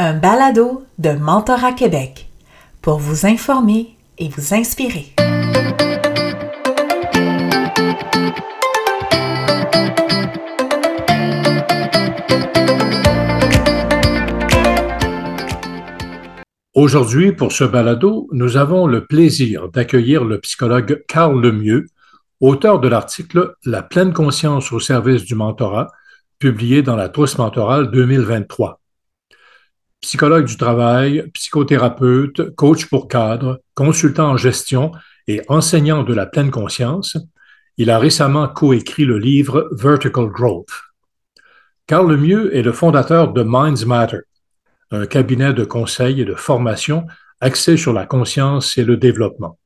un balado de Mentorat Québec pour vous informer et vous inspirer. Aujourd'hui, pour ce balado, nous avons le plaisir d'accueillir le psychologue Carl Lemieux, auteur de l'article La pleine conscience au service du mentorat, publié dans la Trousse mentorale 2023. Psychologue du travail, psychothérapeute, coach pour cadres, consultant en gestion et enseignant de la pleine conscience, il a récemment coécrit le livre Vertical Growth. Carl Lemieux est le fondateur de Minds Matter, un cabinet de conseil et de formation axé sur la conscience et le développement.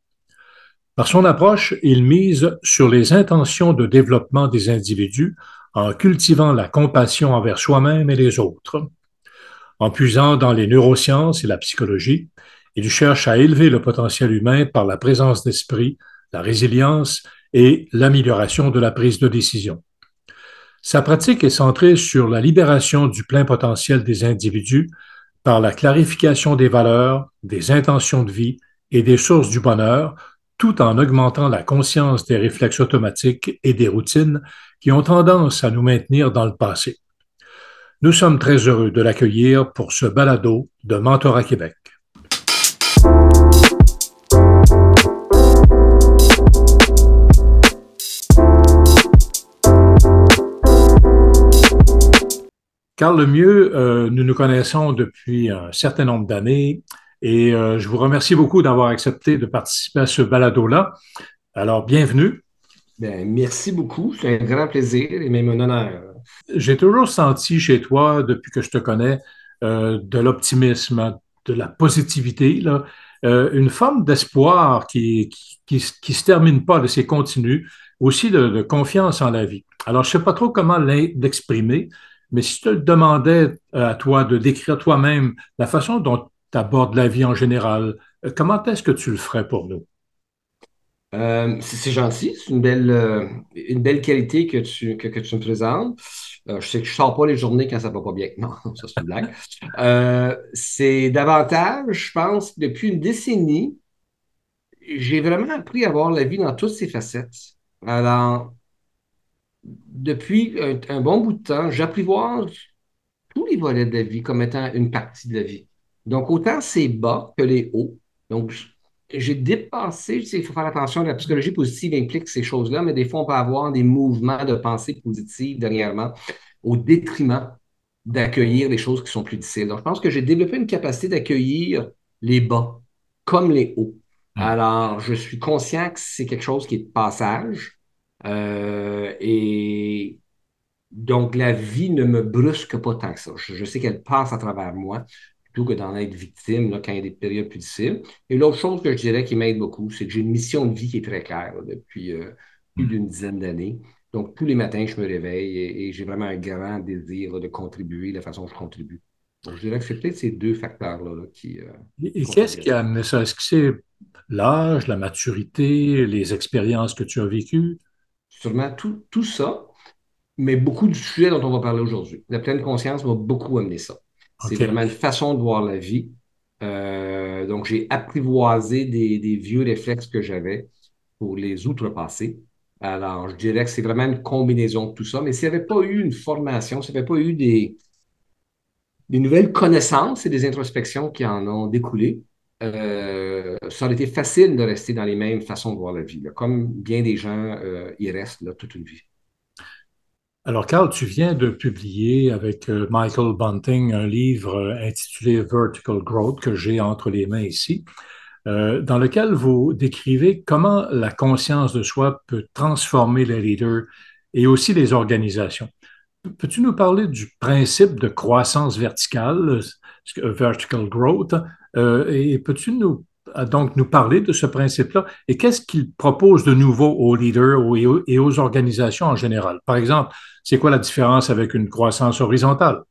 Par son approche, il mise sur les intentions de développement des individus en cultivant la compassion envers soi-même et les autres. En puisant dans les neurosciences et la psychologie, il cherche à élever le potentiel humain par la présence d'esprit, la résilience et l'amélioration de la prise de décision. Sa pratique est centrée sur la libération du plein potentiel des individus par la clarification des valeurs, des intentions de vie et des sources du bonheur, tout en augmentant la conscience des réflexes automatiques et des routines qui ont tendance à nous maintenir dans le passé. Nous sommes très heureux de l'accueillir pour ce balado de Mentorat Québec. Carl Lemieux, euh, nous nous connaissons depuis un certain nombre d'années et euh, je vous remercie beaucoup d'avoir accepté de participer à ce balado-là. Alors, bienvenue. Bien, merci beaucoup. C'est un grand plaisir et même un honneur. J'ai toujours senti chez toi, depuis que je te connais, euh, de l'optimisme, de la positivité, là, une forme d'espoir qui, qui, qui, se termine pas, de ces continu, aussi de, confiance en la vie. Alors, je ne sais pas trop comment l'exprimer, mais si je te demandais euh, à toi de décrire toi-même la façon dont tu abordes la vie en général, euh, comment est-ce que tu le ferais pour nous? Euh, c'est gentil, c'est une belle, une belle qualité que tu, que, tu me présentes. je sais que je ne sors pas les journées quand ça ne va pas bien. Non, ça c'est une blague. c'est davantage, je pense, depuis une décennie, j'ai vraiment appris à voir la vie dans toutes ses facettes. Alors, depuis un, bon bout de temps, j'apprivoise tous les volets de la vie comme étant une partie de la vie. Donc, autant c'est bas que les hauts. Donc, j'ai dépassé, tu sais, il faut faire attention, la psychologie positive implique ces choses-là, mais des fois, on peut avoir des mouvements de pensée positive dernièrement au détriment d'accueillir les choses qui sont plus difficiles. Donc, je pense que j'ai développé une capacité d'accueillir les bas comme les hauts. Alors, je suis conscient que c'est quelque chose qui est de passage, euh, et donc, la vie ne me brusque pas tant que ça. Je, sais qu'elle passe à travers moi plutôt que d'en être victime là, quand il y a des périodes plus difficiles. Et l'autre chose que je dirais qui m'aide beaucoup, c'est que j'ai une mission de vie qui est très claire depuis euh, plus d'une dizaine d'années. Donc, tous les matins, je me réveille et, j'ai vraiment un grand désir de contribuer de la façon dont je contribue. Donc, je dirais que c'est peut-être ces deux facteurs-là qui. Euh, et qu'est-ce qui a amené ça? Est-ce que c'est l'âge, la maturité, les expériences que tu as vécues? sûrement tout, tout ça, mais beaucoup du sujet dont on va parler aujourd'hui. La pleine conscience va beaucoup amener ça. C'est vraiment une façon de voir la vie. Euh, donc, j'ai apprivoisé des, des, vieux réflexes que j'avais pour les outrepasser. Alors, je dirais que c'est vraiment une combinaison de tout ça. Mais s'il n'y avait pas eu une formation, s'il n'y avait pas eu des, des nouvelles connaissances et des introspections qui en ont découlé, euh, ça aurait été facile de rester dans les mêmes façons de voir la vie, comme bien des gens euh, y restent là, toute une vie. Alors, Carl, tu viens de publier avec euh, Michael Bunting un livre intitulé Vertical Growth que j'ai entre les mains ici, dans lequel vous décrivez comment la conscience de soi peut transformer les leaders et aussi les organisations. Peux-tu nous parler du principe de croissance verticale, vertical growth, euh, et peux-tu nous donc nous parler de ce principe-là et qu'est-ce qu'il propose de nouveau aux leaders et aux organisations en général? Par exemple, c'est quoi la différence avec une croissance horizontale?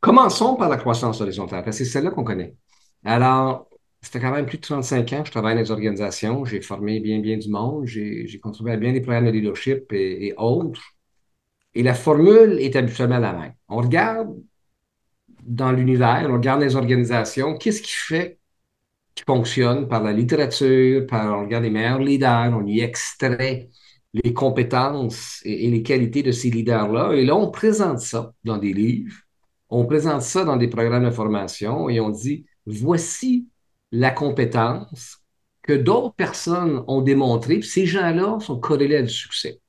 Commençons par la croissance horizontale, parce que c'est celle-là qu'on connaît. Alors, ça fait quand même plus de 35 ans que je travaille dans les organisations. J'ai formé bien, bien du monde. J'ai contribué à bien des programmes de leadership et, et autres. Et la formule est habituellement la même. On regarde dans l'univers, on regarde les organisations, qu'est-ce qui fait qui fonctionne par la littérature, par, on regarde les meilleurs leaders, on y extrait les compétences et, les qualités de ces leaders-là. Et là, on présente ça dans des livres, on présente ça dans des programmes de formation et on dit, voici la compétence que d'autres personnes ont démontrée, puis ces gens-là sont corrélés à du succès.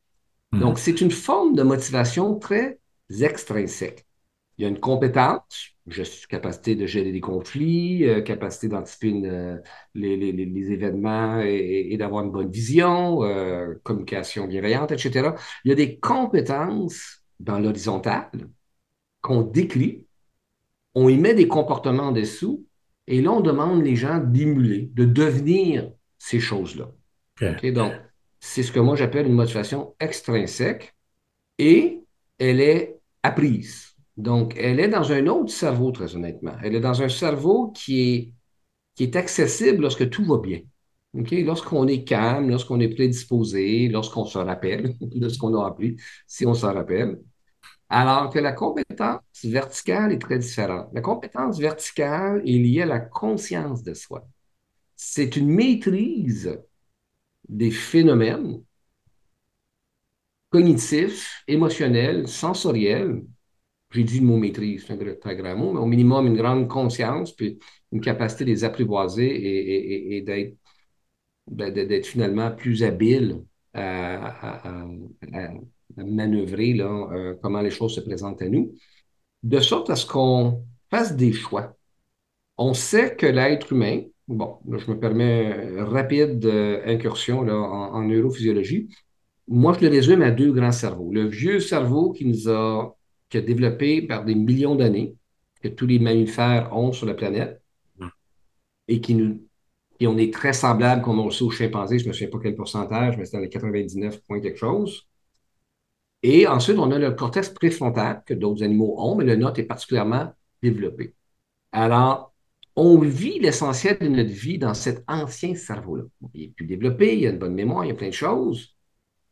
Hmm. Donc, c'est une forme de motivation très extrinsèque. Il y a une compétence, capacité de gérer des conflits, euh, capacité d'anticiper euh, les, les, événements et, d'avoir une bonne vision, euh, communication bienveillante, etc. Il y a des compétences dans l'horizontale qu'on décrit, on y met des comportements en dessous, et là, on demande les gens d'émuler, de devenir ces choses-là. Donc, c'est ce que moi j'appelle une motivation extrinsèque, et elle est apprise. Donc, elle est dans un autre cerveau, très honnêtement. Elle est dans un cerveau qui est, accessible lorsque tout va bien. Lorsqu'on est calme, lorsqu'on est prédisposé, lorsqu'on se rappelle de ce qu'on a appris, si on s'en rappelle. Alors que la compétence verticale est très différente. La compétence verticale est liée à la conscience de soi. C'est une maîtrise des phénomènes cognitifs, émotionnels, sensoriels j'ai dit le mot maîtrise, c'est un très grand mot, mais au minimum une grande conscience, puis une capacité de les apprivoiser et, ben, d'être finalement plus habile à, manœuvrer là, euh, comment les choses se présentent à nous, de sorte à ce qu'on fasse des choix. On sait que l'être humain, bon, je me permets rapide euh, incursion là, en, en neurophysiologie, moi je le résume à deux grands cerveaux. Le vieux cerveau qui nous a qui a développé par des millions d'années, que tous les mammifères ont sur la planète, mm. et qui nous et on est très semblable, comme on le sait, aux chimpanzés, je ne me souviens pas quel pourcentage, mais c'est dans les 99 points quelque chose. Et ensuite, on a le cortex préfrontal, que d'autres animaux ont, mais le nôtre est particulièrement développé. Alors, on vit l'essentiel de notre vie dans cet ancien cerveau-là. Il est plus développé, il a une bonne mémoire, il y a plein de choses,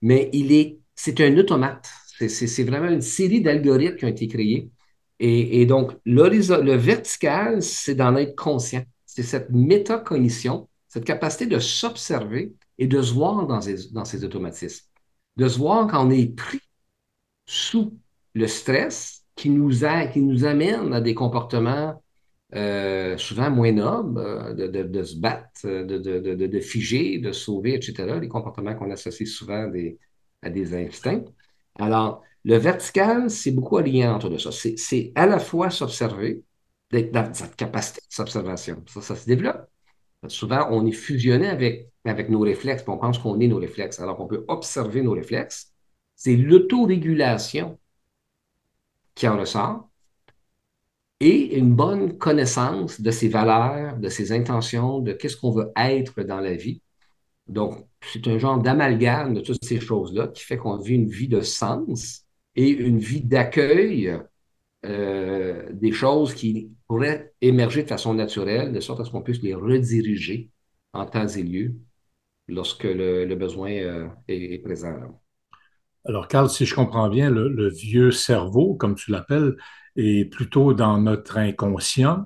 mais il est, c'est un automate. C'est vraiment une série d'algorithmes qui ont été créés. Et, donc, le vertical, c'est d'en être conscient. C'est cette métacognition, cette capacité de s'observer et de se voir dans, ces automatismes. De se voir quand on est pris sous le stress qui nous, amène à des comportements euh, souvent moins nobles, euh, de, se battre, de, figer, de sauver, etc. Les comportements qu'on associe souvent à des instincts. Alors, le vertical, c'est beaucoup allié entre de ça. C'est à la fois s'observer, dans cette capacité d'observation. Ça, ça se développe. Souvent, on est fusionné avec, avec nos réflexes, puis on pense qu'on est nos réflexes. Alors qu'on peut observer nos réflexes. C'est l'autorégulation qui en ressort et une bonne connaissance de ses valeurs, de ses intentions, de qu'est-ce qu'on veut être dans la vie. Donc, c'est un genre d'amalgame de toutes ces choses-là qui fait qu'on vit une vie de sens et une vie d'accueil euh, des choses qui pourraient émerger de façon naturelle, de sorte à ce qu'on puisse les rediriger en temps et lieu lorsque le, besoin euh, est, présent. Alors, Carl, si je comprends bien, le vieux cerveau, comme tu l'appelles, est plutôt dans notre inconscient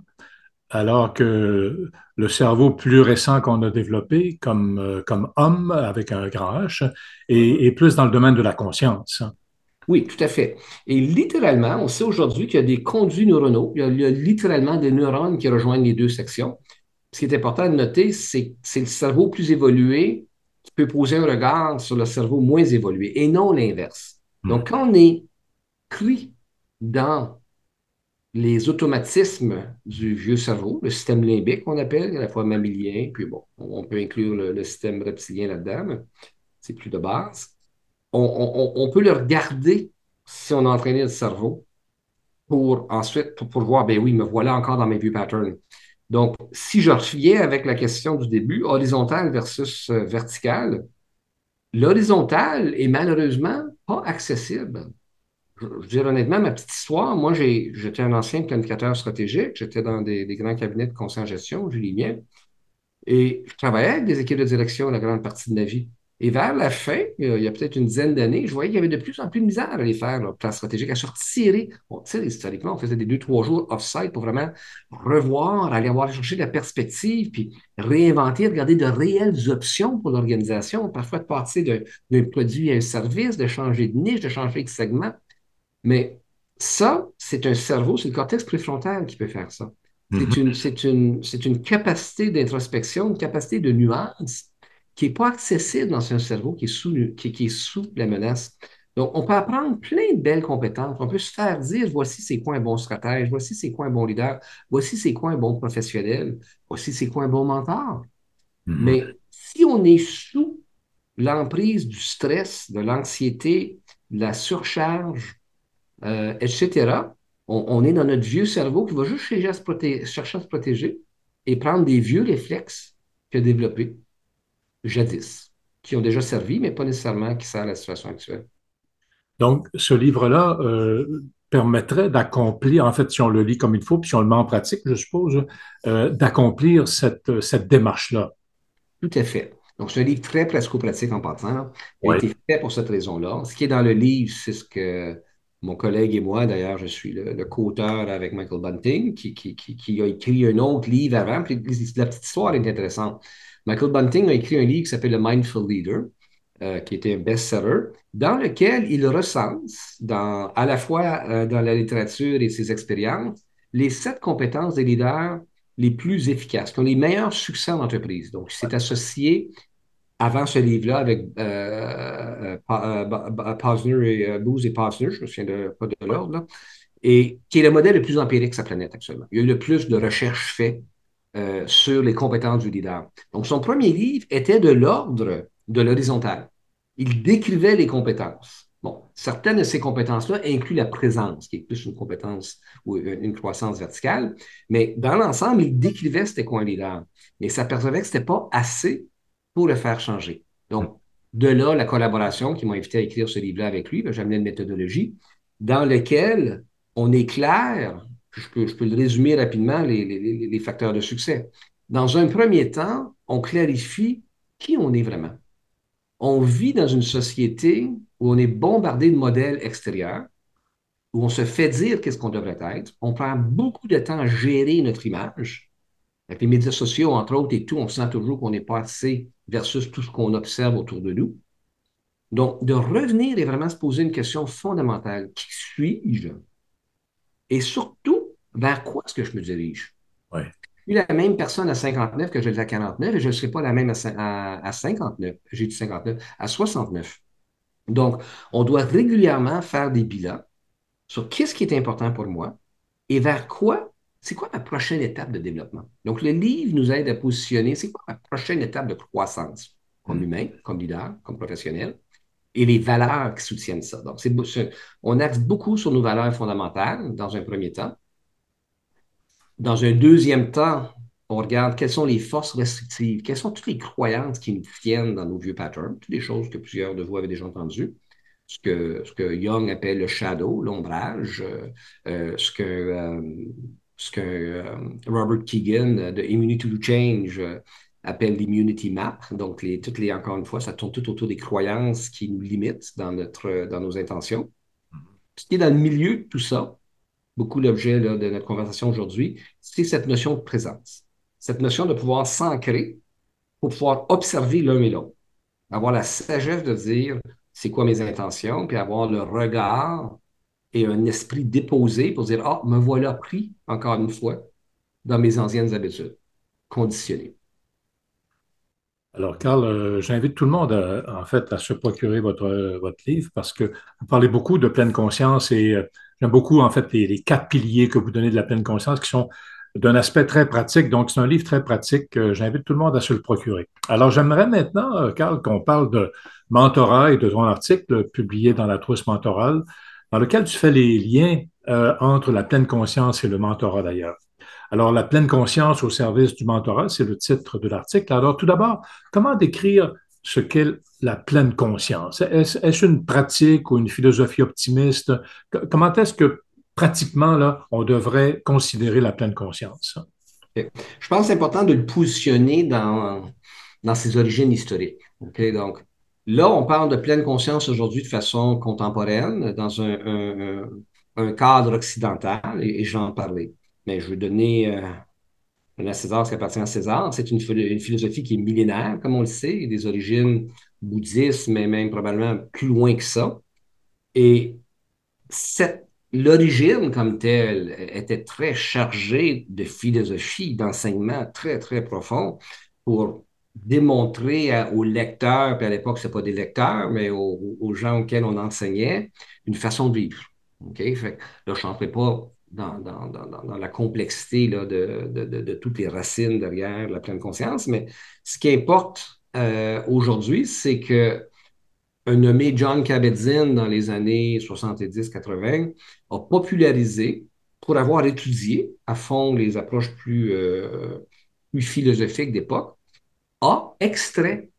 alors que le cerveau plus récent qu'on a développé comme, euh, comme homme avec un grand H est, plus dans le domaine de la conscience. Oui, tout à fait. Et littéralement, on sait aujourd'hui qu'il y a des conduits neuronaux, il y, a, littéralement des neurones qui rejoignent les deux sections. Ce qui est important de noter, c'est que c'est le cerveau plus évolué qui peut poser un regard sur le cerveau moins évolué et non l'inverse. Hmm. Donc, quand on est pris dans les automatismes du vieux cerveau, le système limbique qu'on appelle, à la fois mammilien, puis bon, on peut inclure le, système reptilien là-dedans, c'est plus de base. On, peut le regarder si on a entraîné le cerveau pour ensuite, pour, voir, ben oui, me voilà encore dans mes vieux patterns. Donc, si je reviens avec la question du début, horizontal versus euh, vertical, l'horizontal est malheureusement pas accessible je, je dire honnêtement, ma petite histoire, moi, j'étais un ancien planificateur stratégique, j'étais dans des, grands cabinets de conseil en gestion, Julie Mien, et je travaillais avec des équipes de direction la grande partie de ma vie. Et vers la fin, il y a peut-être une dizaine d'années, je voyais qu'il y avait de plus en plus de misère à les faire, le plan stratégique, à se retirer. Tu sais, historiquement, on faisait des deux, trois jours off-site pour vraiment revoir, aller voir chercher de la perspective, puis réinventer, regarder de réelles options pour l'organisation, parfois de passer d'un produit à un service, de changer de niche, de changer de segment. Mais ça, c'est un cerveau, c'est le cortex préfrontal qui peut faire ça. C'est mm-hmm. une, une, une capacité d'introspection, une capacité de nuance qui n'est pas accessible dans un cerveau qui est, sous, qui, est sous la menace. Donc, on peut apprendre plein de belles compétences. On peut se faire dire voici c'est quoi un bon stratège, voici c'est quoi un bon leader, voici c'est quoi un bon professionnel, voici c'est quoi un bon mentor. Mm-hmm. Mais si on est sous l'emprise du stress, de l'anxiété, de la surcharge, euh, etc., on, est dans notre vieux cerveau qui va juste chercher à, se chercher à se protéger et prendre des vieux réflexes qu'il a développés jadis, qui ont déjà servi, mais pas nécessairement qui servent à la situation actuelle. Donc, ce livre-là euh, permettrait d'accomplir, en fait, si on le lit comme il faut, puis si on le met en pratique, je suppose, euh, d'accomplir cette, cette démarche-là. Tout à fait. Donc, c'est un livre très pratico-pratique en partant. Il a été fait pour cette raison-là. Ce qui est dans le livre, c'est ce que mon collègue et moi, d'ailleurs, je suis le, co-auteur avec Michael Bunting, qui, a écrit un autre livre avant. La petite histoire est intéressante. Michael Bunting a écrit un livre qui s'appelle The Mindful Leader, euh, qui était un best-seller, dans lequel il recense, à la fois euh, dans la littérature et ses expériences, les sept compétences des leaders les plus efficaces, qui ont les meilleurs succès en entreprise. Donc, il s'est associé avant ce livre-là avec euh, Posner et Booz et Posner, je ne me souviens de, pas de l'ordre, et qui est le modèle le plus empirique de sa planète actuellement. Il y a eu le plus de recherches faites euh, sur les compétences du leader. Donc, son premier livre était de l'ordre de l'horizontal. Il décrivait les compétences. Bon, certaines de ces compétences-là incluent la présence, qui est plus une compétence ou une croissance verticale, mais dans l'ensemble, il décrivait c'était quoi un leader. Mais s'apercevait que ce n'était pas assez pour le faire changer. Donc, de là, la collaboration qui m'a invité à écrire ce livre-là avec lui, amené une méthodologie dans laquelle on est clair je peux, le résumer rapidement, les, facteurs de succès. Dans un premier temps, on clarifie qui on est vraiment. On vit dans une société où on est bombardé de modèles extérieurs, où on se fait dire qu'est-ce qu'on devrait être. On prend beaucoup de temps à gérer notre image. Avec les médias sociaux, entre autres, et tout, on sent toujours qu'on n'est pas assez versus tout ce qu'on observe autour de nous. Donc, de revenir et vraiment se poser une question fondamentale. Qui suis-je? Et surtout, vers quoi est-ce que je me dirige? Oui. Je suis la même personne à 59 que je l'ai à 49 et je ne serai pas la même à, 59. J'ai dit 59, à 69. Donc, on doit régulièrement faire des bilans sur qu'est-ce qui est important pour moi et vers quoi, c'est quoi ma prochaine étape de développement? Donc, le livre nous aide à positionner, c'est quoi ma prochaine étape de croissance comme humain, comme leader, comme professionnel, et les valeurs qui soutiennent ça. Donc, on axe beaucoup sur nos valeurs fondamentales dans un premier temps. Dans un deuxième temps, on regarde quelles sont les forces restrictives, quelles sont toutes les croyances qui nous tiennent dans nos vieux patterns, toutes les choses que plusieurs de vous avez déjà entendues. Ce que, ce que Young appelle le shadow, l'ombrage, euh, euh, ce que, euh, ce que Robert Keegan de Immunity to Change appelle l'immunity map. Donc, les, toutes les, encore une fois, ça tourne tout autour des croyances qui nous limitent dans, notre, dans nos intentions. Ce qui est dans le milieu de tout ça, beaucoup l'objet de notre conversation aujourd'hui, c'est cette notion de présence. Cette notion de pouvoir s'ancrer pour pouvoir observer l'un et l'autre. Avoir la sagesse de dire c'est quoi mes intentions, puis avoir le regard un esprit déposé pour dire Ah, me voilà pris, encore une fois, dans mes anciennes habitudes, conditionnées. Alors, Carl, euh, j'invite tout le monde, en fait, à se procurer votre, votre livre parce que vous parlez beaucoup de pleine conscience et euh, J'aime beaucoup, en fait, les, quatre piliers que vous donnez de la pleine conscience qui sont d'un aspect très pratique. Donc, c'est un livre très pratique. J'invite tout le monde à se le procurer. Alors, j'aimerais maintenant, euh, Carl, qu'on parle de mentorat et de ton article publié dans la trousse mentorale, dans lequel tu fais les liens euh, entre la pleine conscience et le mentorat d'ailleurs. Alors, la pleine conscience au service du mentorat, c'est le titre de l'article. Alors, tout d'abord, comment décrire ce qu'est la pleine conscience? Est-ce une pratique ou une philosophie optimiste? Comment est-ce que pratiquement, là, on devrait considérer la pleine conscience? Je pense que c'est important de le positionner dans, dans ses origines historiques. Donc, Là, on parle de pleine conscience aujourd'hui de façon contemporaine, dans un, cadre occidental, et, j'en parlais. Mais je veux donner euh, à César ce qui appartient à César. C'est une, une, philosophie qui est millénaire, comme on le sait, des origines bouddhistes, mais même probablement plus loin que ça. Et l'origine comme telle était très chargée de philosophie, d'enseignement très, très profond pour démontrer aux lecteurs, puis à l'époque, ce pas des lecteurs, mais aux, gens auxquels on enseignait, une façon de vivre. OK? Fait, là, je n'entrais pas dans, dans, dans, la complexité là, de, de, de, toutes les racines derrière la pleine conscience, mais ce qui importe euh, aujourd'hui, c'est que un nommé John Kabat-Zinn dans les années 70-80 a popularisé, pour avoir étudié à fond les approches plus, euh, plus philosophiques d'époque, a extrait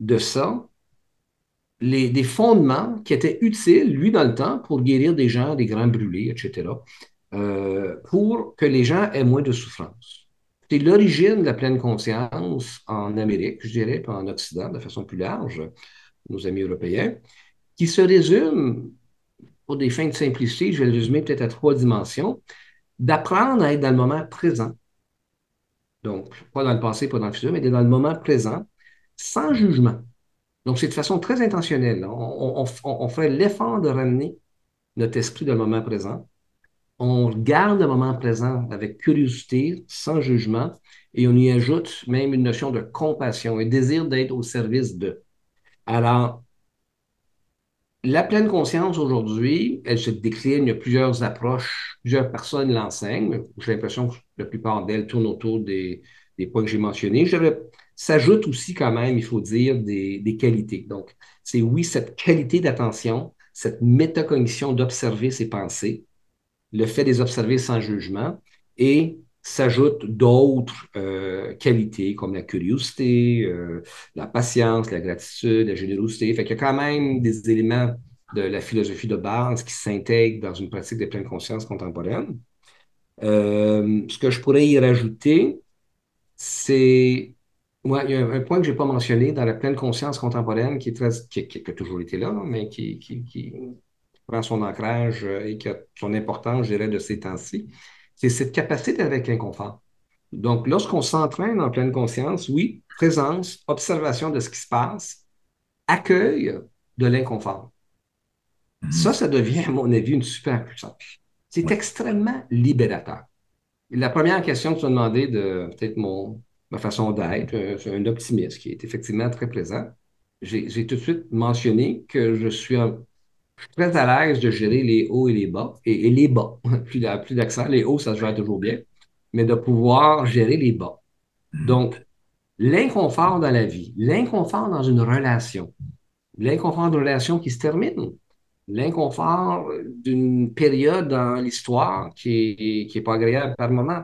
de ça les, des fondements qui étaient utiles, lui, dans le temps, pour guérir des gens, des grands brûlés, etc., euh, pour que les gens aient moins de souffrance. C'est l'origine de la pleine conscience en Amérique, je dirais, puis en Occident, de façon plus large, nos amis européens, qui se résume, pour des fins de simplicité, je vais le résumer peut-être à trois dimensions, d'apprendre à être dans le moment présent, donc, pas dans le passé, pas dans le futur, mais dans le moment présent, sans jugement. Donc, c'est de façon très intentionnelle. On, fait l'effort de ramener notre esprit dans le moment présent. On garde le moment présent avec curiosité, sans jugement, et on y ajoute même une notion de compassion, un désir d'être au service de. Alors, la pleine conscience aujourd'hui, elle se décline, il y a plusieurs approches, plusieurs personnes l'enseignent. J'ai l'impression que la plupart d'elles tournent autour des, points que j'ai mentionnés. S'ajoute aussi quand même, il faut dire, des, qualités. Donc, c'est oui, cette qualité d'attention, cette métacognition d'observer ses pensées, le fait de les observer sans jugement et s'ajoutent d'autres euh, qualités comme la curiosité, euh, la patience, la gratitude, la générosité. Fait qu'il y a quand même des éléments de la philosophie de base qui s'intègrent dans une pratique de pleine conscience contemporaine. Euh, ce que je pourrais y rajouter, c'est il y a un point que je n'ai pas mentionné dans la pleine conscience contemporaine qui, est très, qui, a toujours été là, mais qui, qui, qui, prend son ancrage et qui a son importance, je dirais, de ces temps-ci c'est cette capacité avec l'inconfort. Donc, lorsqu'on s'entraîne en pleine conscience, oui, présence, observation de ce qui se passe, accueil de l'inconfort. Mm-hmm. Ça, ça devient, à mon avis, une super puissance. C'est extrêmement libérateur. la première question que tu as demandé de peut-être mon, ma façon d'être, euh, c'est un optimiste qui est effectivement très présent. J'ai tout de suite mentionné que je suis un, je suis très à l'aise de gérer les hauts et les bas, et, les bas, plus, d'accent, les hauts, ça se gère toujours bien, mais de pouvoir gérer les bas. Hmm. Donc, l'inconfort dans la vie, l'inconfort dans une relation, l'inconfort d'une relation qui se termine, l'inconfort d'une période dans l'histoire qui n'est pas agréable par moment,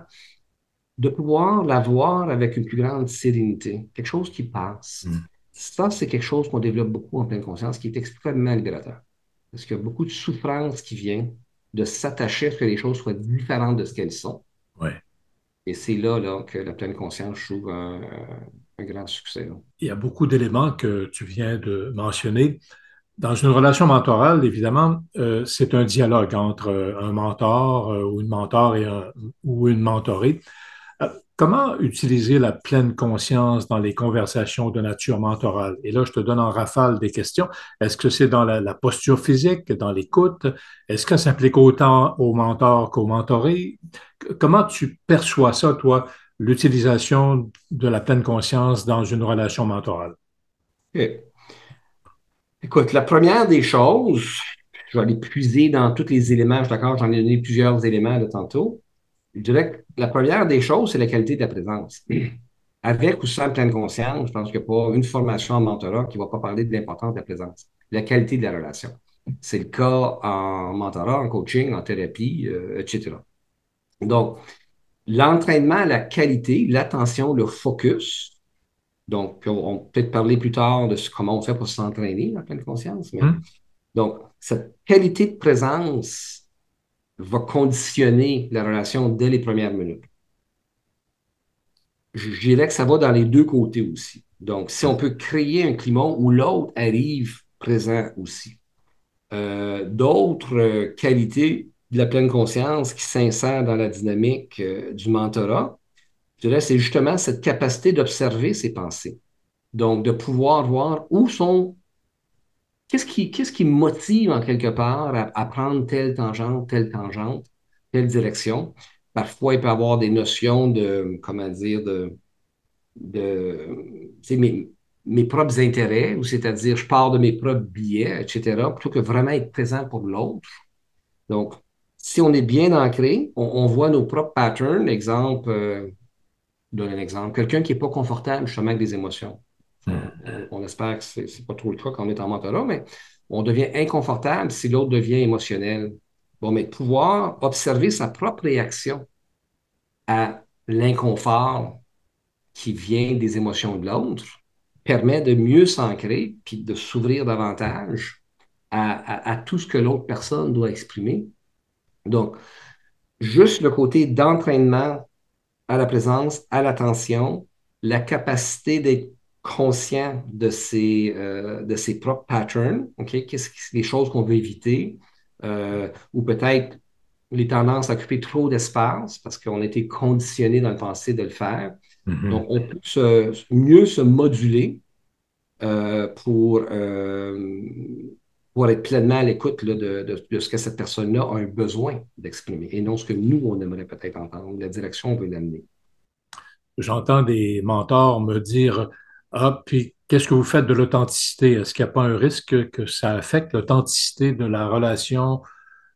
de pouvoir la voir avec une plus grande sérénité, quelque chose qui passe. Hmm. Ça, c'est quelque chose qu'on développe beaucoup en pleine conscience, qui est extrêmement libérateur. Parce qu'il y a beaucoup de souffrance qui vient de s'attacher à ce que les choses soient différentes de ce qu'elles sont. Ouais. Et c'est là, là, que la pleine conscience trouve un, grand succès. Il y a beaucoup d'éléments que tu viens de mentionner. Dans une relation mentorale, évidemment, euh, c'est un dialogue entre un mentor euh, ou une mentor et un, ou une mentorée. Comment utiliser la pleine conscience dans les conversations de nature mentorale? Et là, je te donne en rafale des questions. Est-ce que c'est dans la, posture physique, dans l'écoute? Est-ce que ça s'applique autant au mentor qu'au mentoré? Comment tu perçois ça, toi, l'utilisation de la pleine conscience dans une relation mentorale? Écoute, la première des choses, je vais aller puiser dans tous les éléments, je suis d'accord, j'en ai donné plusieurs éléments de tantôt. Je dirais que la première des choses, c'est la qualité de la présence. Avec ou sans pleine conscience, je pense qu'il n'y a pas une formation en mentorat qui ne va pas parler de l'importance de la présence, la qualité de la relation. C'est le cas en mentorat, en coaching, en thérapie, euh, etc. Donc, l'entraînement la qualité, l'attention, le focus. Donc, on, peut peut-être parler plus tard de comment on fait pour s'entraîner en pleine conscience. Mais, hum. Donc, cette qualité de présence va conditionner la relation dès les premières minutes. je dirais que ça va dans les deux côtés aussi. Donc, si on peut créer un climat où l'autre arrive présent aussi. Euh, d'autres euh, qualités de la pleine conscience qui s'insèrent dans la dynamique euh, du mentorat, je dirais, c'est justement cette capacité d'observer ses pensées. Donc, de pouvoir voir où sont, qu'est-ce qui, motive en quelque part à, prendre telle tangente, telle tangente, telle direction? Parfois, il peut y avoir des notions de, comment dire, de, mes, propres intérêts, ou c'est-à-dire je pars de mes propres billets, etc., plutôt que vraiment être présent pour l'autre. Donc, si on est bien ancré, on, voit nos propres patterns. Exemple, euh, donne un exemple, quelqu'un qui n'est pas confortable justement avec des émotions. Hmm. On, espère que ce n'est pas trop le cas quand on est en mentorat, mais on devient inconfortable si l'autre devient émotionnel. Bon, mais pouvoir observer sa propre réaction à l'inconfort qui vient des émotions de l'autre permet de mieux s'ancrer puis de s'ouvrir davantage à, tout ce que l'autre personne doit exprimer. Donc, juste le côté d'entraînement à la présence, à l'attention, la capacité d'être conscient de ses, euh, de ses propres patterns, OK? Qu'est-ce que les choses qu'on veut éviter, euh, ou peut-être les tendances à occuper trop d'espace parce qu'on a été conditionné dans le passé de le faire. Mm-hmm. Donc, on peut mieux se moduler euh, pour, pour être pleinement à l'écoute de, de, ce que cette personne-là a un besoin d'exprimer et non ce que nous, on aimerait peut-être entendre, la direction on veut l'amener. J'entends des mentors me dire Ah, puis qu'est-ce que vous faites de l'authenticité? Est-ce qu'il n'y a pas un risque que ça affecte l'authenticité de la relation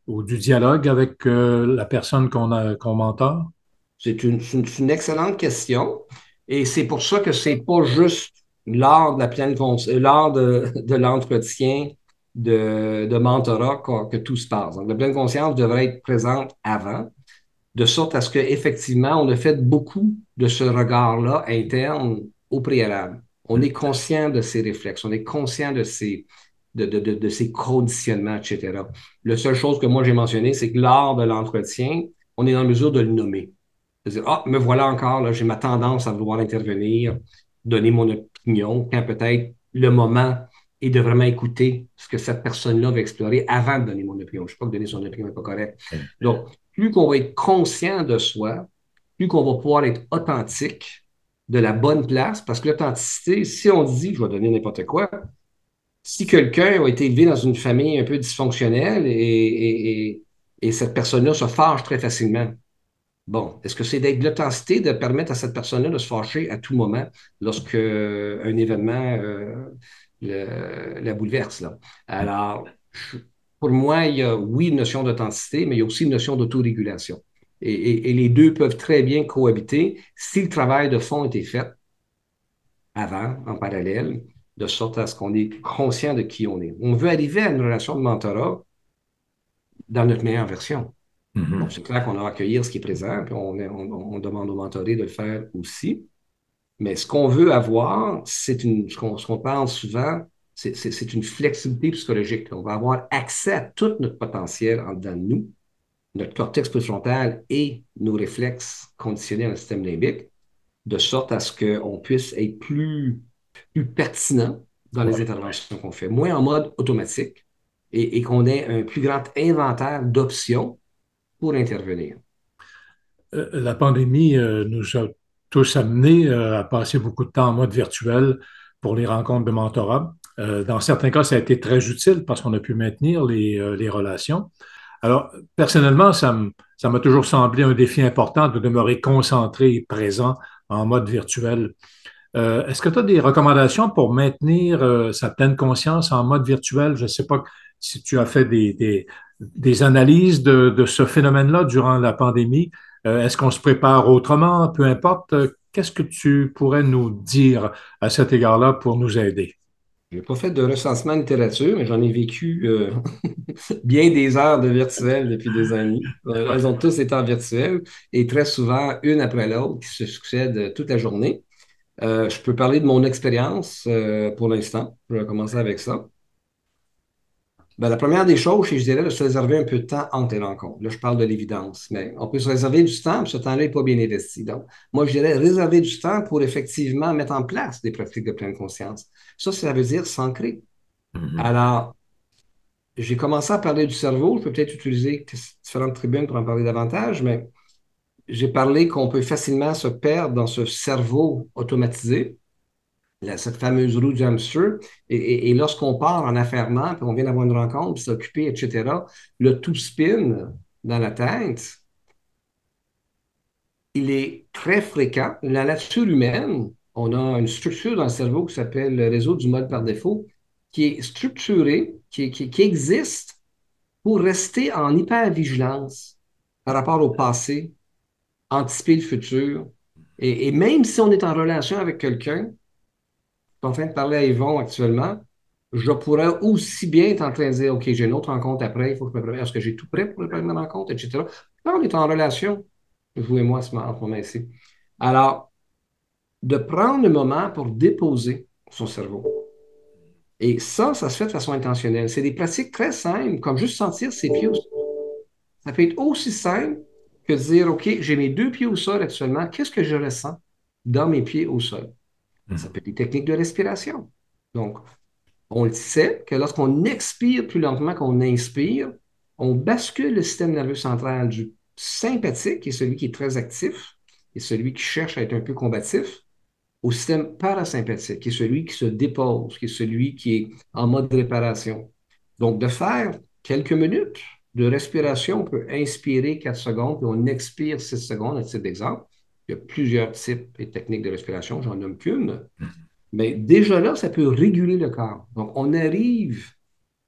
ou du dialogue avec euh, la personne qu'on qu'on mentor? C'est une, excellente question. Et c'est pour ça que c'est pas juste lors de la pleine euh, de, l'entretien de, mentorat que, tout se passe. Donc, la pleine conscience devrait être présente avant, de sorte à ce qu'effectivement, on a fait beaucoup de ce regard-là interne au préalable. On est conscient de ces réflexes, on est conscient de ces, de, de, de, de ces conditionnements, etc. La seule chose que moi j'ai mentionné, c'est que lors de l'entretien, on est en mesure de le nommer. C'est-à-dire, ah, me voilà encore, là, j'ai ma tendance à vouloir intervenir, donner mon opinion, quand peut-être le moment est de vraiment écouter ce que cette personne-là va explorer avant de donner mon opinion. Je ne sais pas que donner son opinion n'est pas correct. Donc, plus qu'on va être conscient de soi, plus qu'on va pouvoir être authentique de la bonne place, parce que l'authenticité, si on dit, je vais donner n'importe quoi, si quelqu'un a été élevé dans une famille un peu dysfonctionnelle et, et cette personne-là se fâche très facilement, Bon, est-ce que c'est d'être l'authenticité de permettre à cette personne-là de se fâcher à tout moment lorsque euh, un événement euh, la bouleverse? Là? Alors, pour moi, il y a, oui, une notion d'authenticité, mais il y a aussi une notion d'autorégulation. Et, et, les deux peuvent très bien cohabiter si le travail de fond était fait avant, en parallèle, de sorte à ce qu'on est conscient de qui on est. On veut arriver à une relation de mentorat dans notre meilleure version. Mm-hmm. c'est clair qu'on va accueillir ce qui est présent, puis on, demande aux mentorés de le faire aussi. Mais ce qu'on veut avoir, c'est une, ce qu'on parle souvent, c'est une flexibilité psychologique. On va avoir accès à tout notre potentiel en dedans de nous, notre cortex préfrontal et nos réflexes conditionnés dans le système limbique, de sorte à ce qu'on puisse être plus, plus pertinent dans les interventions qu'on fait, moins en mode automatique et qu'on ait un plus grand inventaire d'options pour intervenir. Euh, la pandémie euh, nous a tous amenés euh, à passer beaucoup de temps en mode virtuel pour les rencontres de mentorat. Dans certains cas, ça a été très utile parce qu'on a pu maintenir les, les relations. Alors, personnellement, ça m'a toujours semblé un défi important de demeurer concentré et présent en mode virtuel. Est-ce que tu as des recommandations pour maintenir sa pleine conscience en mode virtuel? Je ne sais pas si tu as fait des, analyses de, ce phénomène-là durant la pandémie. Euh, est-ce qu'on se prépare autrement? Peu importe. Qu'est-ce que tu pourrais nous dire à cet égard-là pour nous aider? Je n'ai pas fait de recensement de littérature, mais j'en ai vécu euh, bien des heures de virtuel depuis des années. Euh, elles ont tous été en virtuel et très souvent, une après l'autre, qui se succèdent toute la journée. je peux parler de mon expérience pour l'instant. Je vais commencer avec ça. Ben, la première des choses, c'est, je dirais, de se réserver un peu de temps entre les rencontres. Là, je parle de l'évidence, mais on peut se réserver du temps, puis ce temps-là n'est pas bien investi. Donc, moi, je dirais réserver du temps pour effectivement mettre en place des pratiques de pleine conscience. Ça, ça veut dire s'ancrer. Mhm. Alors, j'ai commencé à parler du cerveau. Je peux peut-être utiliser différentes tribunes pour en parler davantage, mais j'ai parlé qu'on peut facilement se perdre dans ce cerveau automatisé cette fameuse roue du hamster. Et, lorsqu'on part en affairement, puis on vient d'avoir une rencontre, puis s'occuper, etc., le tout spin dans la tête, il est très fréquent. La nature humaine, on a une structure dans le cerveau qui s'appelle le réseau du mode par défaut, qui est structuré, qui, qui, existe pour rester en hyper-vigilance par rapport au passé, anticiper le futur. et, même si on est en relation avec quelqu'un, en train de parler à Yvon actuellement, je pourrais aussi bien être en train de dire, OK, j'ai une autre rencontre après, il faut que je me prépare, est-ce que j'ai tout prêt pour préparer ma rencontre, etc. Là, on est en relation, vous et moi, en ce moment ici. Alors, de prendre le moment pour déposer son cerveau. Et ça, ça se fait de façon intentionnelle. C'est des pratiques très simples, comme juste sentir ses pieds au sol. Ça peut être aussi simple que de dire, OK, j'ai mes deux pieds au sol actuellement, qu'est-ce que je ressens dans mes pieds au sol? Ça peut être des techniques de respiration. Donc, on le sait que lorsqu'on expire plus lentement qu'on inspire, on bascule le système nerveux central du sympathique, qui est celui qui est très actif, et celui qui cherche à être un peu combatif, au système parasympathique, qui est celui qui se dépose, qui est celui qui est en mode réparation. Donc, de faire quelques minutes de respiration, on peut inspirer 4 secondes, puis on expire 6 secondes, à titre d'exemple. Il y a plusieurs types et techniques de respiration, j'en nomme qu'une. Mais déjà là, ça peut réguler le corps. Donc, on arrive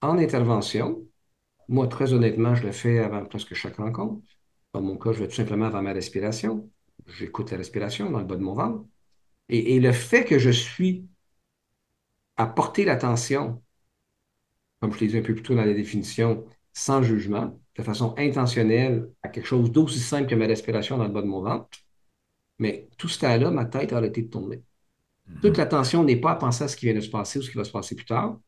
en intervention. Moi, très honnêtement, je le fais avant presque chaque rencontre. Dans mon cas, je vais tout simplement avant ma respiration. J'écoute la respiration dans le bas de mon ventre. Et, et le fait que je suis à porter l'attention, comme je l'ai dit un peu plus tôt dans la définition, sans jugement, de façon intentionnelle, à quelque chose d'aussi simple que ma respiration dans le bas de mon ventre, mais tout ce temps-là, ma tête a arrêté de tourner. Mhm. Toute l'attention n'est pas à penser à ce qui vient de se passer ou ce qui va se passer plus tard.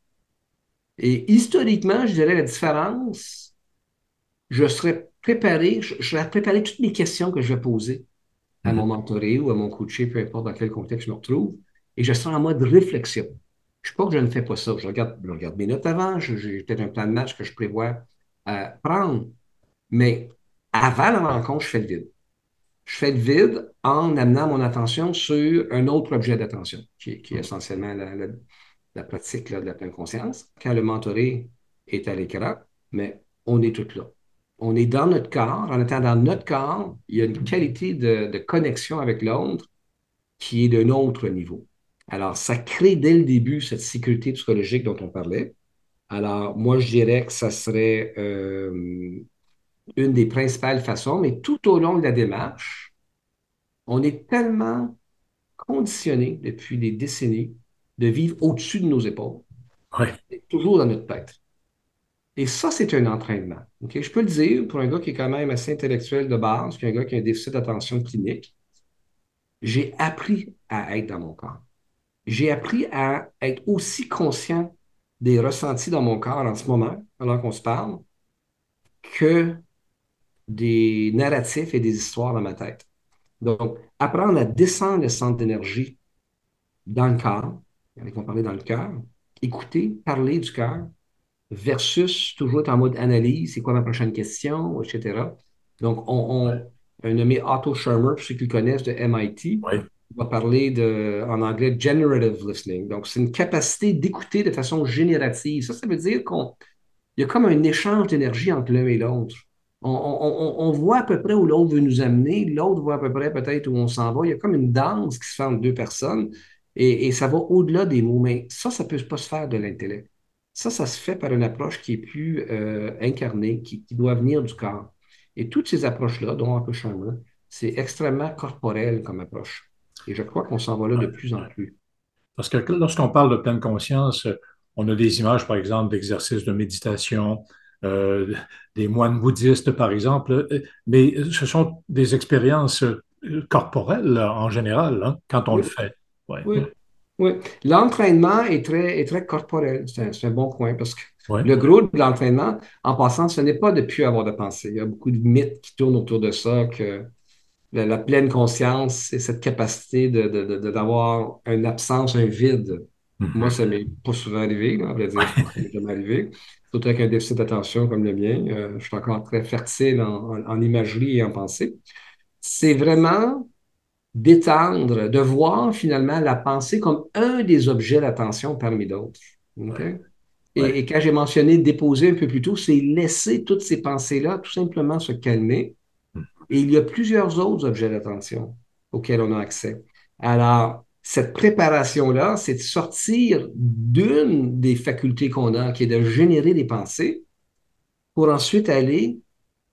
Et historiquement, je dirais la différence, je serais préparé, je, serais préparé toutes les questions que je vais poser à mon mhm. mentoré ou à mon coaché, peu importe dans quel contexte je me retrouve, et je serai en mode réflexion. Je ne sais pas que je ne fais pas ça. Je regarde, je regarde mes notes avant, j'ai peut-être un plan de match que je prévois à prendre, mais avant la rencontre, je fais le vide je fais le vide en amenant mon attention sur un autre objet d'attention, qui, est essentiellement la, pratique de la pleine conscience. Quand le mentoré est à l'écran, mais on est tout là. On est dans notre corps. En étant dans notre corps, il y a une qualité de, de connexion avec l'autre qui est d'un autre niveau. Alors, ça crée dès le début cette sécurité psychologique dont on parlait. Alors, moi, je dirais que ça serait euh, une des principales façons, mais tout au long de la démarche, on est tellement conditionné depuis des décennies de vivre au-dessus de nos épaules, toujours dans notre tête. Et ça, c'est un entraînement. Je peux le dire pour un gars qui est quand même assez intellectuel de base, puis un gars qui a un déficit d'attention clinique. J'ai appris à être dans mon corps. J'ai appris à être aussi conscient des ressentis dans mon corps en ce moment, alors qu'on se parle, que des narratifs et des histoires dans ma tête. Donc, apprendre à descendre le centre d'énergie dans le corps, a qui vont parler dans le cœur, écouter, parler du cœur, versus toujours être en mode analyse, c'est quoi ma prochaine question, etc. Donc, on, un nommé Otto Scharmer, pour ceux qui le connaissent de MIT, va parler de, en anglais generative listening. Donc, c'est une capacité d'écouter de façon générative. Ça, ça veut dire qu'il y a comme un échange d'énergie entre l'un et l'autre. On, voit à peu près où l'autre veut nous amener, l'autre voit à peu près peut-être où on s'en va. Il y a comme une danse qui se fait entre deux personnes et, ça va au-delà des mots. Mais ça, ça ne peut pas se faire de l'intellect. Ça, ça se fait par une approche qui est plus euh, incarnée, qui, doit venir du corps. Et toutes ces approches-là, dont un peu Charmer, c'est extrêmement corporel comme approche. Et je crois qu'on s'en va là de plus en plus. Parce que lorsqu'on parle de pleine conscience, on a des images, par exemple, d'exercices de méditation, euh, des moines bouddhistes, par exemple, euh, mais ce sont des expériences euh, corporelles en général, hein, quand on le fait. Oui. Oui, l'entraînement est très, est très corporel. C'est un, bon point parce que Ouais. le gros de l'entraînement, en passant, ce n'est pas de plus avoir de pensée. Il y a beaucoup de mythes qui tournent autour de ça, que la, la pleine conscience, c'est cette capacité de, de- de- de- d'avoir une absence, un vide. Mhm. Moi, ça m'est pas souvent arrivé, là, à vrai dire, je pense que ça m'est jamais arrivé. Surtout avec un déficit d'attention comme le mien. Euh, je suis encore très fertile en, en- en imagerie et en pensée. C'est vraiment d'étendre, de voir finalement la pensée comme un des objets d'attention parmi d'autres. Et, Ouais. et quand j'ai mentionné déposer un peu plus tôt, c'est laisser toutes ces pensées-là tout simplement se calmer. Et il y a plusieurs autres objets d'attention auxquels on a accès. Alors, cette préparation-là, c'est de sortir d'une des facultés qu'on a, qui est de générer des pensées, pour ensuite aller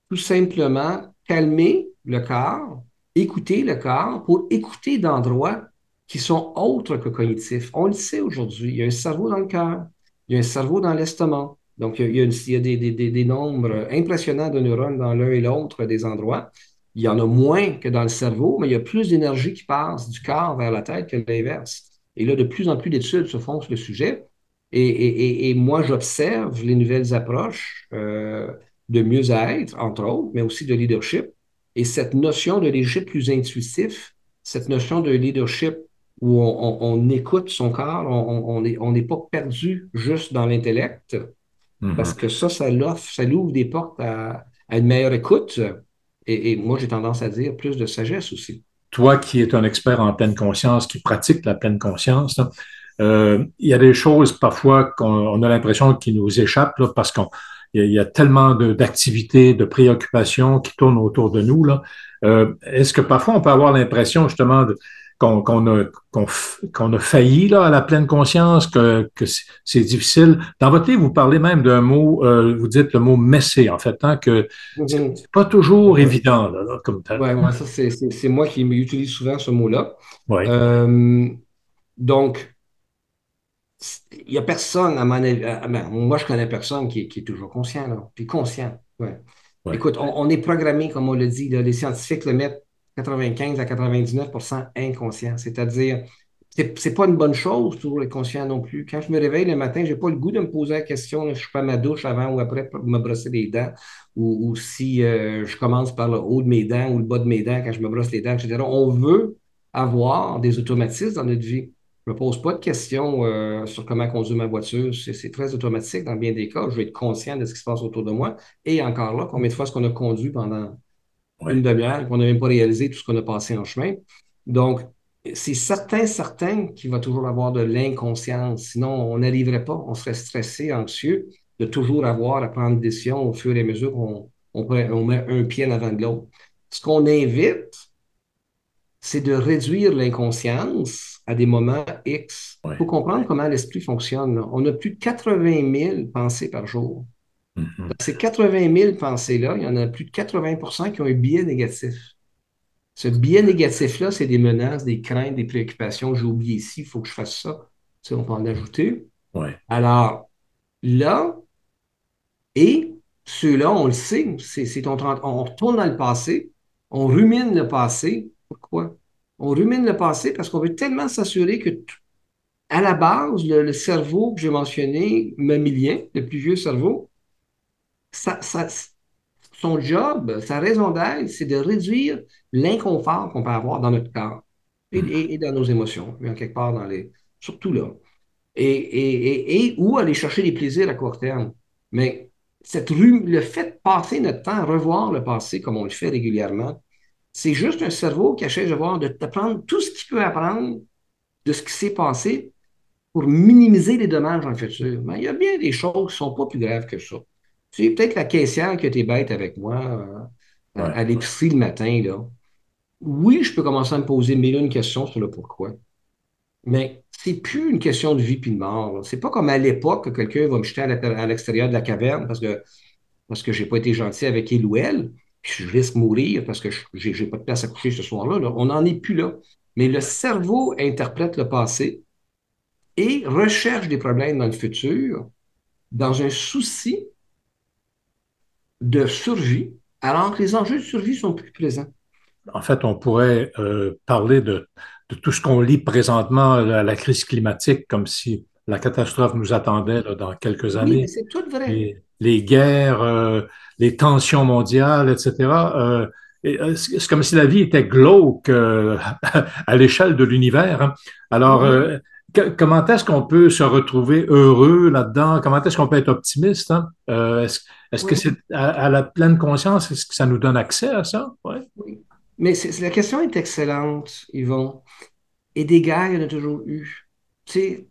tout simplement calmer le corps, écouter le corps pour écouter d'endroits qui sont autres que cognitifs. On le sait aujourd'hui, il y a un cerveau dans le cœur, il y a un cerveau dans l'estomac. Donc, il y a, des nombres impressionnants de neurones dans l'un et l'autre des endroits. Il y en a moins que dans le cerveau, mais il y a plus d'énergie qui passe du corps vers la tête que l'inverse. Et là, de plus en plus d'études se font sur le sujet. Et, et- et- et moi, j'observe les nouvelles approches euh, de mieux-être, entre autres, mais aussi de leadership. Et cette notion de leadership plus intuitif, cette notion de leadership où on, on- on écoute son corps, on n'est on pas perdu juste dans l'intellect, Mhm. parce que ça, ça l'offre, ça l'ouvre des portes à, à une meilleure écoute. Et, moi, j'ai tendance à dire plus de sagesse aussi. Toi qui es un expert en pleine conscience, qui pratique la pleine conscience, euh, il y a des choses parfois qu'on on a l'impression qui nous échappent là, parce qu'on il y y a tellement d'activités, de, préoccupations qui tournent autour de nous. Euh, Est-ce que parfois on peut avoir l'impression justement de- qu'on a, a failli là, à la pleine conscience, que, que c'est difficile? Dans votre livre, vous parlez même d'un mot, euh, vous dites le mot messer, en fait, hein, que Mhm. c'est pas toujours évident là, là, comme tel. Ouais, ouais, ça, c'est moi qui utilise souvent ce mot-là. Ouais. Euh, donc, il n'y a personne, à mon avis, à- ben, moi, je connais personne qui, est- qui est toujours conscient, là, puis conscient. Ouais. Ouais. Écoute, on, on est programmé, comme on le dit, là, les scientifiques le mettent 95 à 99% inconscient, c'est-à-dire, c'est pas une bonne chose, toujours être conscient non plus. Quand je me réveille le matin, j'ai pas le goût de me poser la question, là, je fais ma douche avant ou après pour me brosser les dents, ou, ou si euh, je commence par le haut de mes dents ou le bas de mes dents quand je me brosse les dents, etc. On veut avoir des automatismes dans notre vie. Je ne me pose pas de questions euh, sur comment conduire ma voiture. C'est très automatique dans bien des cas. Je vais être conscient de ce qui se passe autour de moi. Et encore là, combien de fois est-ce qu'on a conduit pendant Ouais. une demi-heure qu'on n'a même pas réalisé tout ce qu'on a passé en chemin? Donc, c'est certain, certain qu'il va toujours avoir de l'inconscience. Sinon, on n'arriverait pas. On serait stressé, anxieux de toujours avoir à prendre des décisions au fur et à mesure qu'on on, met un pied en avant de l'autre. Ce qu'on invite, c'est de réduire l'inconscience à des moments X. Il Ouais. faut comprendre comment l'esprit fonctionne. On a plus de 80 000 pensées par jour. Dans ces 80 000 pensées-là, il y en a plus de 80% qui ont un biais négatif. Ce biais négatif-là, c'est des menaces, des craintes, des préoccupations. J'ai oublié ici, il faut que je fasse ça. Tu sais, on peut en ajouter. Ouais. Alors, là, et ceux-là, on le sait, c'est, on, on retourne dans le passé, on rumine le passé. Pourquoi? On rumine le passé parce qu'on veut tellement s'assurer que, à la base, le, le cerveau que j'ai mentionné, mammilien, le plus vieux cerveau, son job, sa raison d'être, c'est de réduire l'inconfort qu'on peut avoir dans notre corps et, dans nos émotions, en quelque part dans les, surtout là et, et, ou aller chercher des plaisirs à court terme. Mais cette le fait de passer notre temps à revoir le passé comme on le fait régulièrement, c'est juste un cerveau qui essaie de voir, de d'apprendre tout ce qu'il peut apprendre de ce qui s'est passé pour minimiser les dommages dans le futur. Mais il y a bien des choses qui ne sont pas plus graves que ça. C'est peut-être la caissière qui était bête avec moi euh, à, Ouais. à l'épicerie le matin, là. Oui, je peux commencer à me poser mille une questions sur le pourquoi. Mais c'est plus une question de vie puis de mort. C'est pas comme à l'époque que quelqu'un va me jeter à l'extérieur de la caverne parce que parce que j'ai pas été gentil avec il ou elle, puis je risque de mourir parce que j'ai pas de place à coucher ce soir-là. là. On n'en est plus là. Mais le cerveau interprète le passé et recherche des problèmes dans le futur dans un souci de survie, alors que les enjeux de survie sont plus présents. En fait, on pourrait euh, parler de, de tout ce qu'on lit présentement, la, la, crise climatique, comme si la catastrophe nous attendait là, dans quelques années. Oui, c'est tout vrai. Les, les guerres, euh, les tensions mondiales, etc. Euh, c'est comme si la vie était glauque à l'échelle de l'univers. Hein. Alors, euh, comment est-ce qu'on peut se retrouver heureux là-dedans? Comment est-ce qu'on peut être optimiste? Hein? est-ce, est-ce que c'est à, la pleine conscience, est-ce que ça nous donne accès à ça? Ouais. Oui. Mais la question est excellente, Yvon. Et des guerres, il y en a toujours eu.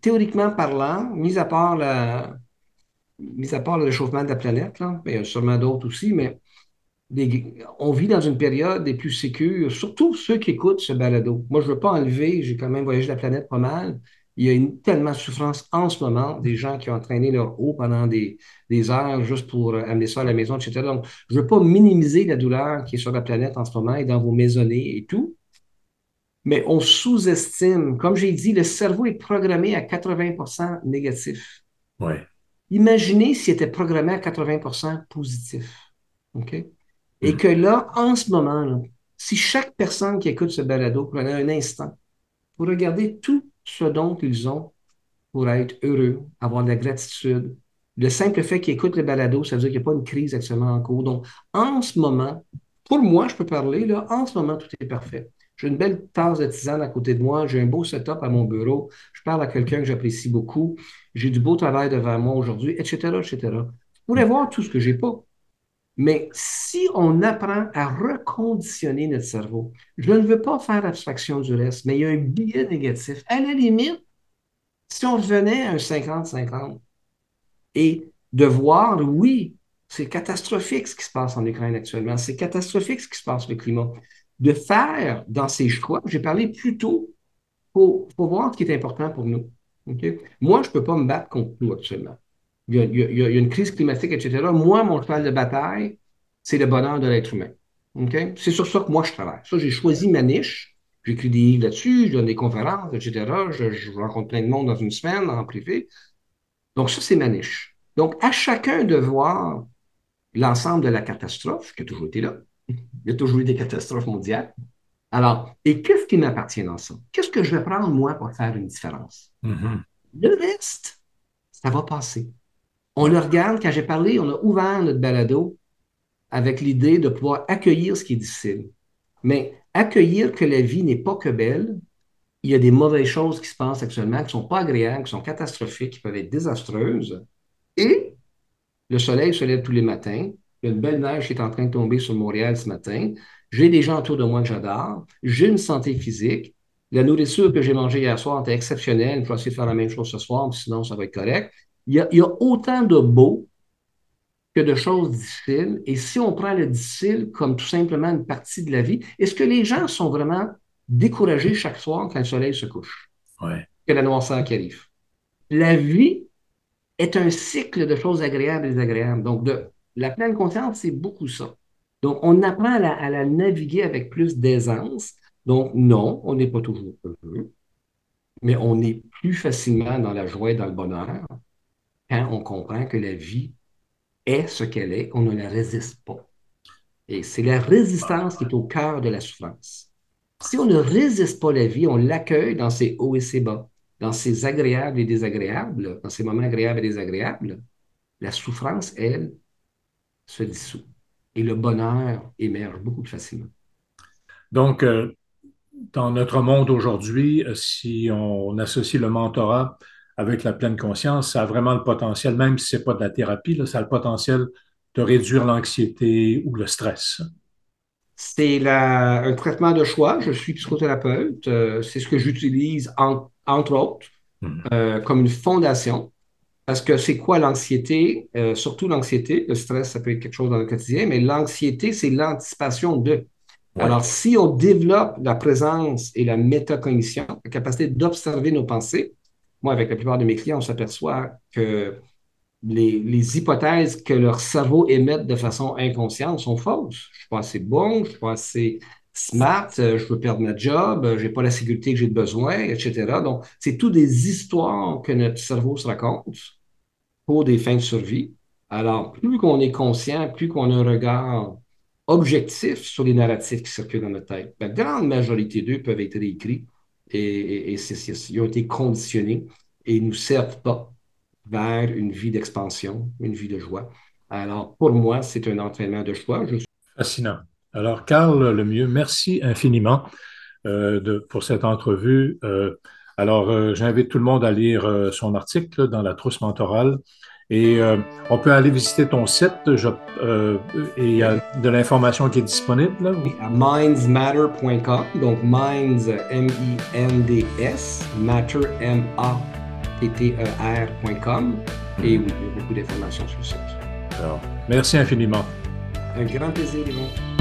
théoriquement parlant, mis à part, la, mis à part le réchauffement de la planète, là, il y a sûrement d'autres aussi, mais on vit dans une période des plus sécures, surtout ceux qui écoutent ce balado. Moi, je ne veux pas enlever, j'ai quand même voyagé la planète pas mal. Il y a une, tellement de souffrance en ce moment, des gens qui ont entraîné leur eau pendant des, heures juste pour amener ça à la maison, etc. Donc, je ne veux pas minimiser la douleur qui est sur la planète en ce moment et dans vos maisonnées et tout. Mais on sous-estime, comme j'ai dit, le cerveau est programmé à 80% négatif. Ouais. Imaginez s'il était programmé à 80% positif. OK? Et mm. que là, en ce moment, si chaque personne qui écoute ce balado prenait un instant pour regarder tout ce dont ils ont pour être heureux, avoir de la gratitude, le simple fait qu'ils écoutent le balado, ça veut dire qu'il n'y a pas une crise actuellement en cours. Donc, en ce moment, pour moi, je peux parler, là, en ce moment, tout est parfait. J'ai une belle tasse de tisane à côté de moi, j'ai un beau setup à mon bureau, je parle à quelqu'un que j'apprécie beaucoup, j'ai du beau travail devant moi aujourd'hui, etc., etc. Vous pourrez voir tout ce que j'ai pas. Mais si on apprend à reconditionner notre cerveau, je ne veux pas faire abstraction du reste, mais il y a un biais négatif. À la limite, si on revenait à un 50-50 et de voir, oui, c'est catastrophique ce qui se passe en Ukraine actuellement, c'est catastrophique ce qui se passe le climat, de faire dans ces choix, j'ai parlé plus tôt, pour, voir ce qui est important pour nous. Moi, je ne peux pas me battre contre nous actuellement il y, a, une crise climatique, etc. Moi, mon cheval de bataille, c'est le bonheur de l'être humain. C'est sur ça que moi, je travaille. Ça, j'ai choisi ma niche. J'écris des livres là-dessus, je donne des conférences, etc. Je, rencontre plein de monde dans une semaine en privé. Donc, ça, c'est ma niche. Donc, à chacun de voir l'ensemble de la catastrophe qui a toujours été là. Il y a toujours eu des catastrophes mondiales. Alors, et qu'est-ce qui m'appartient dans ça? Qu'est-ce que je vais prendre, moi, pour faire une différence? Mm-hmm. Le reste, ça va passer. On le regarde, quand j'ai parlé, on a ouvert notre balado avec l'idée de pouvoir accueillir ce qui est difficile. Mais accueillir que la vie n'est pas que belle, il y a des mauvaises choses qui se passent actuellement, qui ne sont pas agréables, qui sont catastrophiques, qui peuvent être désastreuses. Et le soleil se lève tous les matins. Il y a une belle neige qui est en train de tomber sur Montréal ce matin. J'ai des gens autour de moi que j'adore. J'ai une santé physique. La nourriture que j'ai mangée hier soir était exceptionnelle. Je vais essayer de faire la même chose ce soir, sinon ça va être correct. Il y, a, autant de beau que de choses difficiles. Et si on prend le difficile comme tout simplement une partie de la vie, est-ce que les gens sont vraiment découragés chaque soir quand le soleil se couche? Ouais. Que la noirceur qui arrive. La vie est un cycle de choses agréables et désagréables. Donc, de, la pleine conscience, c'est beaucoup ça. Donc, on apprend à la, à la naviguer avec plus d'aisance. Donc, non, on n'est pas toujours heureux, mais on est plus facilement dans la joie et dans le bonheur quand on comprend que la vie est ce qu'elle est, on ne la résiste pas. Et c'est la résistance qui est au cœur de la souffrance. Si on ne résiste pas la vie, on l'accueille dans ses hauts et ses bas, dans ses agréables et désagréables, dans ses moments agréables et désagréables, la souffrance, elle, se dissout. Et le bonheur émerge beaucoup plus facilement. Donc, euh, dans notre monde aujourd'hui, euh, si on associe le mentorat avec la pleine conscience, ça a vraiment le potentiel, même si ce n'est pas de la thérapie, là, ça a le potentiel de réduire l'anxiété ou le stress. C'est un traitement de choix. Je suis psychothérapeute. Euh, c'est ce que j'utilise, entre autres, hmm. euh, comme une fondation. Parce que c'est quoi l'anxiété? Euh, surtout l'anxiété. Le stress, ça peut être quelque chose dans le quotidien, mais l'anxiété, c'est l'anticipation de. Alors, si on développe la présence et la métacognition, la capacité d'observer nos pensées, moi, avec la plupart de mes clients, on s'aperçoit que les, hypothèses que leur cerveau émettent de façon inconsciente sont fausses. Je suis pas assez bon, je suis pas assez smart, euh, je veux perdre ma job, euh, je n'ai pas la sécurité que j'ai besoin, etc. Donc, c'est toutes des histoires que notre cerveau se raconte pour des fins de survie. Alors, plus qu'on est conscient, plus qu'on a un regard objectif sur les narratifs qui circulent dans notre tête, la grande majorité d'eux peuvent être réécrits et, ils ont été conditionnés et nous servent pas vers une vie d'expansion, une vie de joie. Alors, pour moi, c'est un entraînement de choix. Fascinant. Alors, Carl Lemieux, merci infiniment euh, pour cette entrevue. Euh, alors, euh, j'invite tout le monde à lire son article dans la trousse mentorale. Et on peut aller visiter ton site je, et il y a de l'information qui est disponible. Là. À mindsmatter.com, donc minds, M-I-N-D-S, matter, M-A-T-T-E-R.com. Et oui, il y a beaucoup d'informations sur le site. Alors, merci infiniment. Un grand plaisir, Yvon.